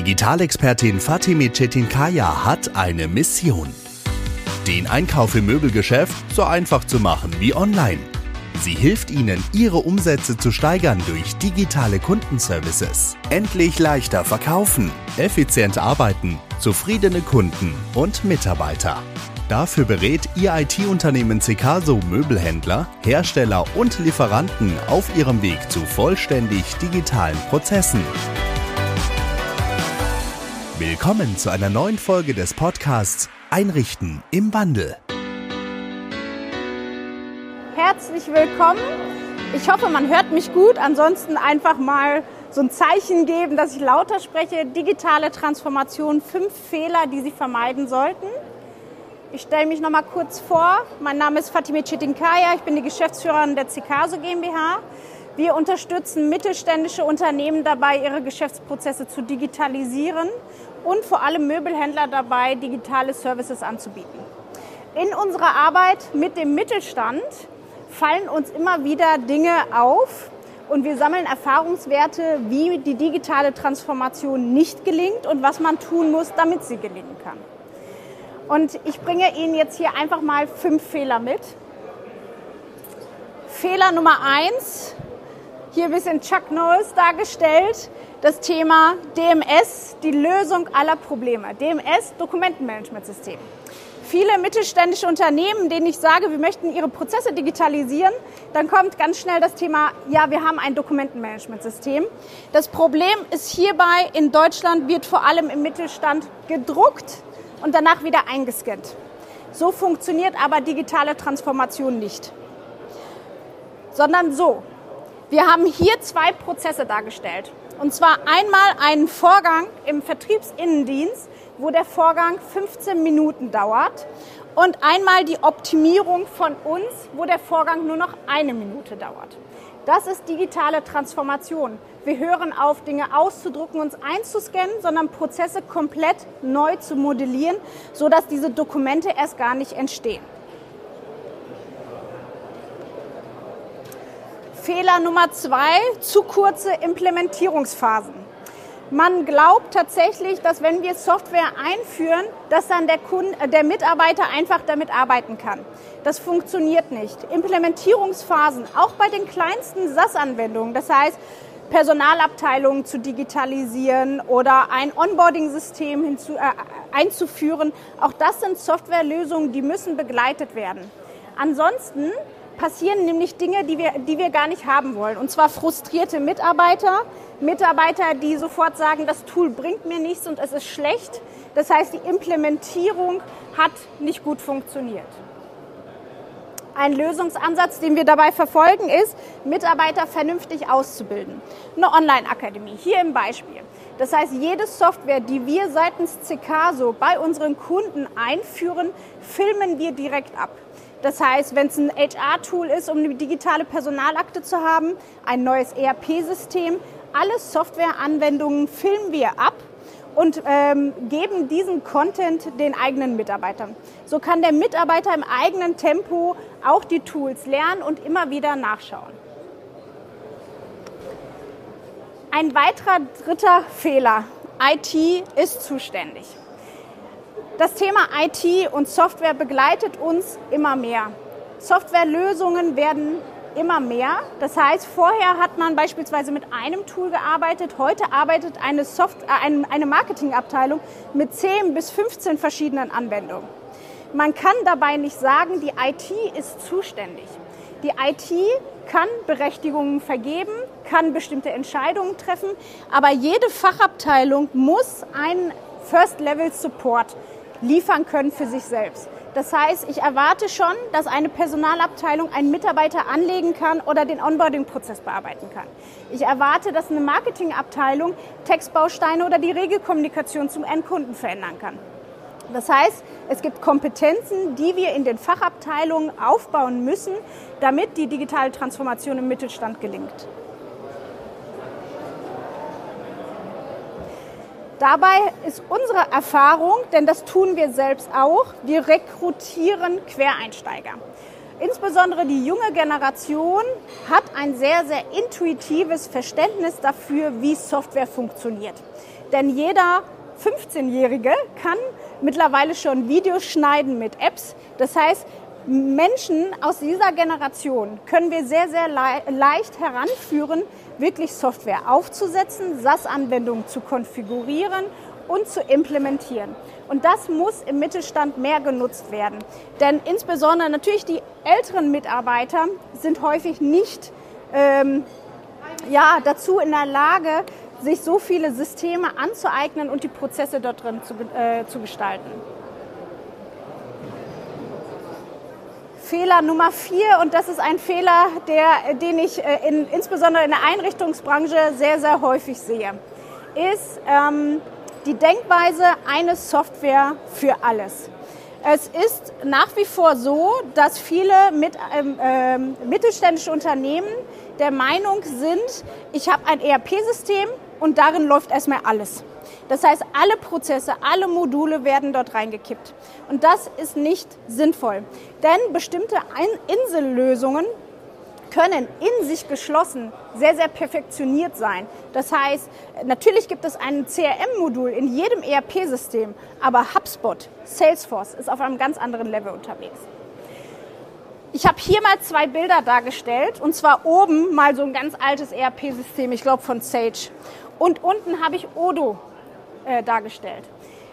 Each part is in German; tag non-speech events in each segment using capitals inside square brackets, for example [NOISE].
Digitalexpertin Fatime Çetinkaya hat eine Mission. Den Einkauf im Möbelgeschäft so einfach zu machen wie online. Sie hilft Ihnen, Ihre Umsätze zu steigern durch digitale Kundenservices. Endlich leichter verkaufen, effizient arbeiten, zufriedene Kunden und Mitarbeiter. Dafür berät Ihr IT-Unternehmen Cecaso Möbelhändler, Hersteller und Lieferanten auf ihrem Weg zu vollständig digitalen Prozessen. Willkommen zu einer neuen Folge des Podcasts Einrichten im Wandel. Herzlich willkommen. Ich hoffe, man hört mich gut. Ansonsten einfach mal so ein Zeichen geben, dass ich lauter spreche. Digitale Transformation, fünf Fehler, die Sie vermeiden sollten. Ich stelle mich noch mal kurz vor. Mein Name ist Fatime Chetinkaya. Ich bin die Geschäftsführerin der Cicaso GmbH. Wir unterstützen mittelständische Unternehmen dabei, ihre Geschäftsprozesse zu digitalisieren und vor allem Möbelhändler dabei, digitale Services anzubieten. In unserer Arbeit mit dem Mittelstand fallen uns immer wieder Dinge auf und wir sammeln Erfahrungswerte, wie die digitale Transformation nicht gelingt und was man tun muss, damit sie gelingen kann. Und ich bringe Ihnen jetzt hier einfach mal fünf Fehler mit. Fehler Nummer eins, hier ein bisschen Chuck Norris dargestellt, das Thema DMS, die Lösung aller Probleme. DMS, Dokumentenmanagementsystem. Viele mittelständische Unternehmen, denen ich sage, wir möchten ihre Prozesse digitalisieren, dann kommt ganz schnell das Thema, ja, wir haben ein Dokumentenmanagementsystem. Das Problem ist hierbei, in Deutschland wird vor allem im Mittelstand gedruckt und danach wieder eingescannt. So funktioniert aber digitale Transformation nicht. Sondern so. Wir haben hier zwei Prozesse dargestellt. Und zwar einmal einen Vorgang im Vertriebsinnendienst, wo der Vorgang 15 Minuten dauert. Und einmal die Optimierung von uns, wo der Vorgang nur noch eine Minute dauert. Das ist digitale Transformation. Wir hören auf, Dinge auszudrucken, uns einzuscannen, sondern Prozesse komplett neu zu modellieren, sodass diese Dokumente erst gar nicht entstehen. Fehler Nummer zwei, zu kurze Implementierungsphasen. Man glaubt tatsächlich, dass wenn wir Software einführen, dass dann der, Kunde, äh, der Mitarbeiter einfach damit arbeiten kann. Das funktioniert nicht. Implementierungsphasen, auch bei den kleinsten SAS-Anwendungen, das heißt Personalabteilungen zu digitalisieren oder ein Onboarding-System äh, einzuführen, auch das sind Softwarelösungen, die müssen begleitet werden. Ansonsten passieren nämlich Dinge, die wir, die wir gar nicht haben wollen. Und zwar frustrierte Mitarbeiter, Mitarbeiter, die sofort sagen, das Tool bringt mir nichts und es ist schlecht. Das heißt, die Implementierung hat nicht gut funktioniert. Ein Lösungsansatz, den wir dabei verfolgen, ist, Mitarbeiter vernünftig auszubilden. Eine Online-Akademie, hier im Beispiel. Das heißt, jede Software, die wir seitens CKSO bei unseren Kunden einführen, filmen wir direkt ab. Das heißt, wenn es ein HR-Tool ist, um eine digitale Personalakte zu haben, ein neues ERP-System, alle Softwareanwendungen filmen wir ab und ähm, geben diesen Content den eigenen Mitarbeitern. So kann der Mitarbeiter im eigenen Tempo auch die Tools lernen und immer wieder nachschauen. Ein weiterer dritter Fehler. IT ist zuständig. Das Thema IT und Software begleitet uns immer mehr. Softwarelösungen werden immer mehr. Das heißt, vorher hat man beispielsweise mit einem Tool gearbeitet. Heute arbeitet eine, Soft äh, eine Marketingabteilung mit 10 bis 15 verschiedenen Anwendungen. Man kann dabei nicht sagen, die IT ist zuständig. Die IT kann Berechtigungen vergeben, kann bestimmte Entscheidungen treffen, aber jede Fachabteilung muss einen First-Level-Support liefern können für sich selbst. Das heißt, ich erwarte schon, dass eine Personalabteilung einen Mitarbeiter anlegen kann oder den Onboarding-Prozess bearbeiten kann. Ich erwarte, dass eine Marketingabteilung Textbausteine oder die Regelkommunikation zum Endkunden verändern kann. Das heißt, es gibt Kompetenzen, die wir in den Fachabteilungen aufbauen müssen, damit die digitale Transformation im Mittelstand gelingt. Dabei ist unsere Erfahrung, denn das tun wir selbst auch, wir rekrutieren Quereinsteiger. Insbesondere die junge Generation hat ein sehr, sehr intuitives Verständnis dafür, wie Software funktioniert. Denn jeder 15-Jährige kann mittlerweile schon Videos schneiden mit Apps. Das heißt, Menschen aus dieser Generation können wir sehr, sehr le leicht heranführen, wirklich Software aufzusetzen, SAS-Anwendungen zu konfigurieren und zu implementieren. Und das muss im Mittelstand mehr genutzt werden. Denn insbesondere natürlich die älteren Mitarbeiter sind häufig nicht ähm, ja, dazu in der Lage, sich so viele Systeme anzueignen und die Prozesse dort drin zu, äh, zu gestalten. Fehler Nummer vier, und das ist ein Fehler, der, den ich äh, in, insbesondere in der Einrichtungsbranche sehr, sehr häufig sehe, ist ähm, die Denkweise eine Software für alles. Es ist nach wie vor so, dass viele mit, ähm, äh, mittelständische Unternehmen der Meinung sind, ich habe ein ERP-System und darin läuft erstmal alles. Das heißt, alle Prozesse, alle Module werden dort reingekippt. Und das ist nicht sinnvoll. Denn bestimmte Insellösungen können in sich geschlossen sehr, sehr perfektioniert sein. Das heißt, natürlich gibt es ein CRM-Modul in jedem ERP-System, aber HubSpot, Salesforce ist auf einem ganz anderen Level unterwegs. Ich habe hier mal zwei Bilder dargestellt und zwar oben mal so ein ganz altes ERP-System, ich glaube von Sage. Und unten habe ich Odo äh, dargestellt.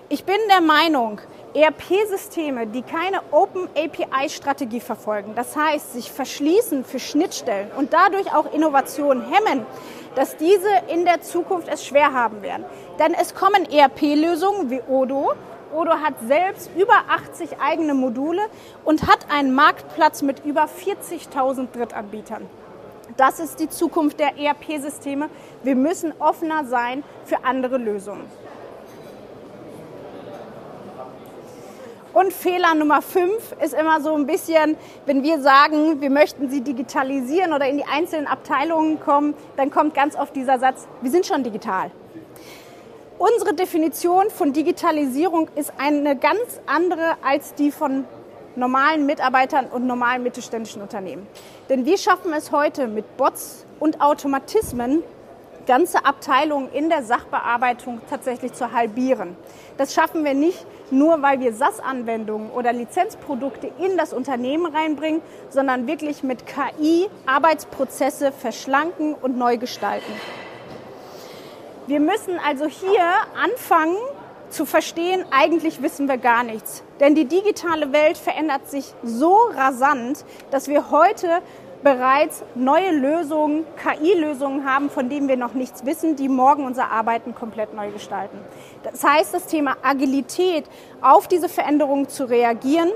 Ich bin der Meinung, ERP-Systeme, die keine Open API-Strategie verfolgen, das heißt, sich verschließen für Schnittstellen und dadurch auch Innovationen hemmen, dass diese in der Zukunft es schwer haben werden. Denn es kommen ERP-Lösungen wie Odo. Odo hat selbst über 80 eigene Module und hat einen Marktplatz mit über 40.000 Drittanbietern. Das ist die Zukunft der ERP-Systeme. Wir müssen offener sein für andere Lösungen. Und Fehler Nummer fünf ist immer so ein bisschen, wenn wir sagen, wir möchten sie digitalisieren oder in die einzelnen Abteilungen kommen, dann kommt ganz oft dieser Satz, wir sind schon digital. Unsere Definition von Digitalisierung ist eine ganz andere als die von normalen Mitarbeitern und normalen mittelständischen Unternehmen. Denn wir schaffen es heute mit Bots und Automatismen, ganze Abteilungen in der Sachbearbeitung tatsächlich zu halbieren. Das schaffen wir nicht nur, weil wir SAS-Anwendungen oder Lizenzprodukte in das Unternehmen reinbringen, sondern wirklich mit KI Arbeitsprozesse verschlanken und neu gestalten. Wir müssen also hier anfangen zu verstehen, eigentlich wissen wir gar nichts. Denn die digitale Welt verändert sich so rasant, dass wir heute bereits neue Lösungen, KI-Lösungen haben, von denen wir noch nichts wissen, die morgen unser Arbeiten komplett neu gestalten. Das heißt, das Thema Agilität, auf diese Veränderungen zu reagieren,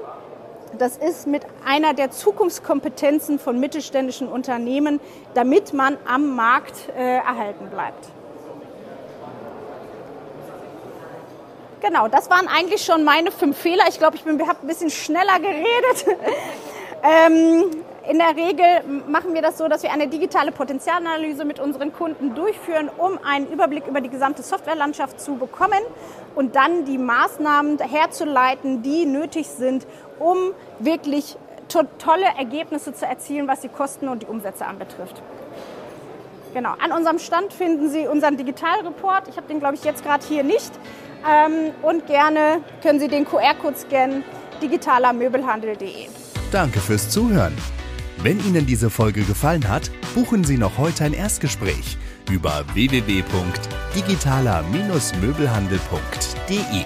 das ist mit einer der Zukunftskompetenzen von mittelständischen Unternehmen, damit man am Markt äh, erhalten bleibt. Genau, das waren eigentlich schon meine fünf Fehler. Ich glaube, ich habe ein bisschen schneller geredet. [LAUGHS] ähm, in der Regel machen wir das so, dass wir eine digitale Potenzialanalyse mit unseren Kunden durchführen, um einen Überblick über die gesamte Softwarelandschaft zu bekommen und dann die Maßnahmen herzuleiten, die nötig sind, um wirklich to tolle Ergebnisse zu erzielen, was die Kosten und die Umsätze anbetrifft. Genau, an unserem Stand finden Sie unseren Digitalreport. Ich habe den, glaube ich, jetzt gerade hier nicht. Ähm, und gerne können Sie den QR-Code scannen, digitalermöbelhandel.de. Danke fürs Zuhören. Wenn Ihnen diese Folge gefallen hat, buchen Sie noch heute ein Erstgespräch über www.digitaler-möbelhandel.de.